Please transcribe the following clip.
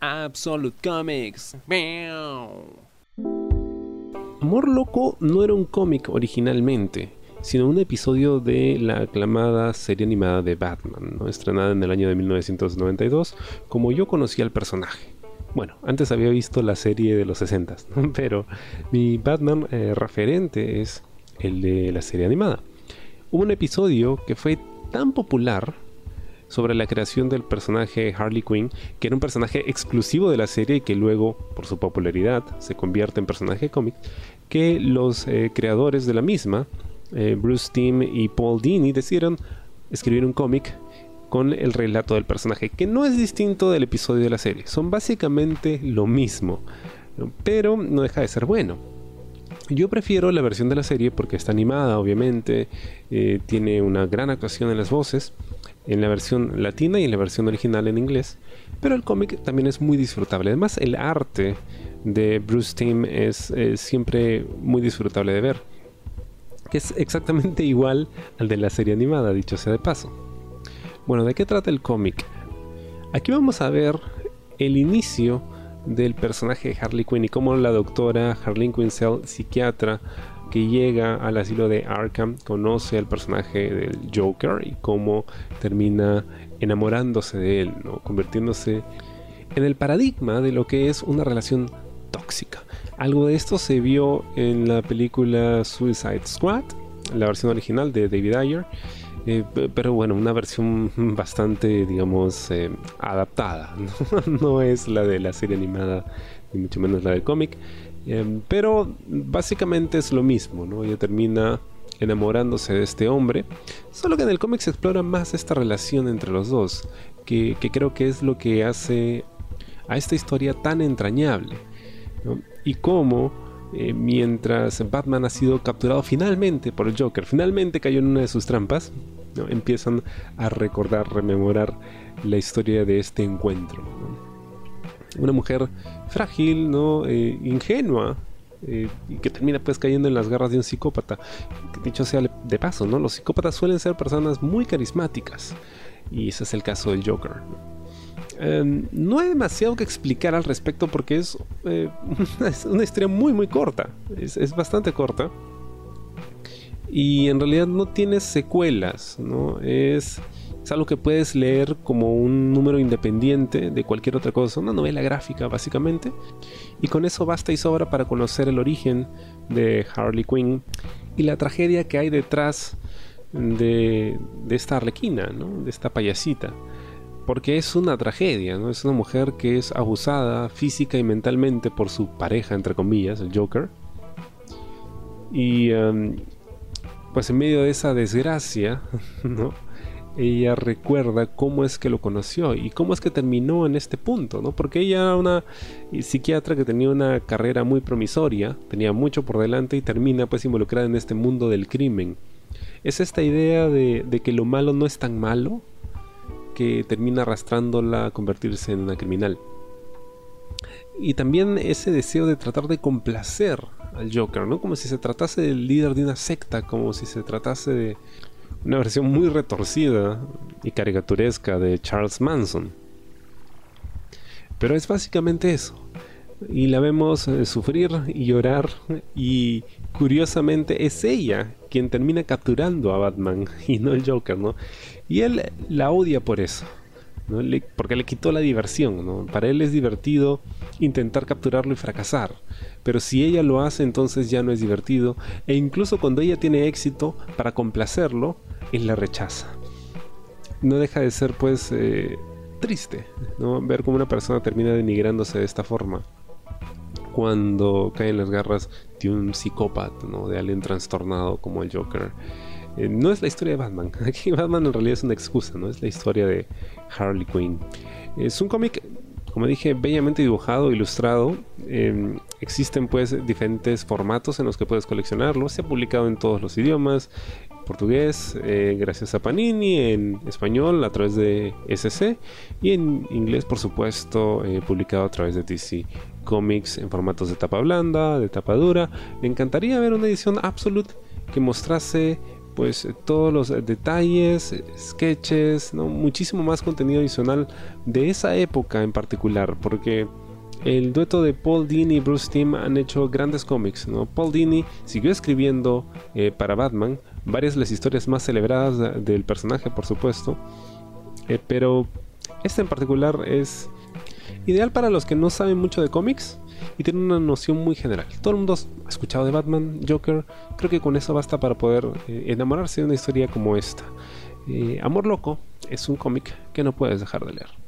Absolute Comics. Amor Loco no era un cómic originalmente, sino un episodio de la aclamada serie animada de Batman, estrenada en el año de 1992, como yo conocía al personaje. Bueno, antes había visto la serie de los 60, pero mi Batman eh, referente es el de la serie animada. Hubo un episodio que fue tan popular sobre la creación del personaje Harley Quinn, que era un personaje exclusivo de la serie y que luego, por su popularidad, se convierte en personaje cómic, que los eh, creadores de la misma, eh, Bruce Timm y Paul Dini, decidieron escribir un cómic con el relato del personaje, que no es distinto del episodio de la serie, son básicamente lo mismo, pero no deja de ser bueno. Yo prefiero la versión de la serie porque está animada, obviamente, eh, tiene una gran actuación en las voces, en la versión latina y en la versión original en inglés. Pero el cómic también es muy disfrutable. Además, el arte de Bruce Timm es, siempre muy disfrutable de ver. Que es exactamente igual al de la serie animada, dicho sea de paso. Bueno, ¿de qué trata el cómic? Aquí vamos a ver el inicio del personaje de Harley Quinn y cómo la doctora Harley Quinzel, psiquiatra, que llega al asilo de Arkham, conoce al personaje del Joker y cómo termina enamorándose de él, ¿no? convirtiéndose en el paradigma de lo que es una relación tóxica. Algo de esto se vio en la película Suicide Squad, la versión original de David Ayer, eh, pero bueno, una versión bastante, digamos, eh, adaptada. ¿no? es la de la serie animada, ni mucho menos la del cómic. Em, pero básicamente es lo mismo, ¿no? Ella termina enamorándose de este hombre, solo que en el cómic se explora más esta relación entre los dos, que, creo que es lo que hace a esta historia tan entrañable, y cómo eh, mientras Batman ha sido capturado finalmente por el Joker, finalmente cayó en una de sus trampas, empiezan a recordar, rememorar la historia de este encuentro una mujer frágil, ¿no? Eh, ingenua, eh, y que termina pues cayendo en las garras de un psicópata. Dicho sea de paso, ¿no? Los psicópatas suelen ser personas muy carismáticas. Y ese es el caso del Joker. Em, no hay demasiado que explicar al respecto porque es, eh, una, historia muy muy corta. Es, es, bastante corta. Y en realidad no tiene secuelas, ¿no? Es es algo que puedes leer como un número independiente de cualquier otra cosa, una novela gráfica básicamente. Y con eso basta y sobra para conocer el origen de Harley Quinn y la tragedia que hay detrás de, esta arlequina, de esta payasita. Porque es una tragedia, ¿no? Es una mujer que es abusada física y mentalmente por su pareja, entre comillas, el Joker. Y um, pues en medio de esa desgracia, ¿no? Ella recuerda cómo es que lo conoció y cómo es que terminó en este punto, ¿no? Porque ella era una psiquiatra que tenía una carrera muy promisoria, tenía mucho por delante y termina pues involucrada en este mundo del crimen. Es esta idea de, que lo malo no es tan malo que termina arrastrándola a convertirse en una criminal. Y también ese deseo de tratar de complacer al Joker, ¿no? Como si se tratase del líder de una secta, como si se tratase de una versión muy retorcida y caricaturesca de Charles Manson. Pero es básicamente eso. Y la vemos eh, sufrir y llorar y curiosamente es ella quien termina capturando a Batman y no el Joker, ¿no? Y él la odia por eso. porque le quitó la diversión, ¿no? Para él es divertido intentar capturarlo y fracasar, pero si ella lo hace entonces ya no es divertido, e incluso cuando ella tiene éxito, para complacerlo, él la rechaza. No deja de ser pues eh, triste, ¿no? Ver cómo una persona termina denigrándose de esta forma cuando cae en las garras de un psicópata, ¿no? De alguien trastornado como el Joker. Eh, no es la historia de Batman. Aquí Batman en realidad es una excusa, ¿no? Es la historia de Harley Quinn. Es un cómic, como dije, bellamente dibujado, ilustrado. Em, existen pues diferentes formatos en los que puedes coleccionarlo. Se ha publicado en todos los idiomas portugués eh, gracias a Panini, en español a través de SC y en inglés por supuesto eh, publicado a través de DC Comics en formatos de tapa blanda, de tapa dura. Me encantaría ver una edición Absolute que mostrase pues todos los detalles, sketches, ¿no? muchísimo más contenido adicional de esa época en particular, porque el dueto de Paul Dini y Bruce Timm han hecho grandes cómics. ¿no? Paul Dini siguió escribiendo eh, para Batman varias de las historias más celebradas del personaje, por supuesto, eh, pero este en particular es ideal para los que no saben mucho de cómics y tienen una noción muy general. Todo el mundo ha escuchado de Batman, Joker, creo que con eso basta para poder eh, enamorarse de una historia como esta. Amor Loco es un cómic que no puedes dejar de leer.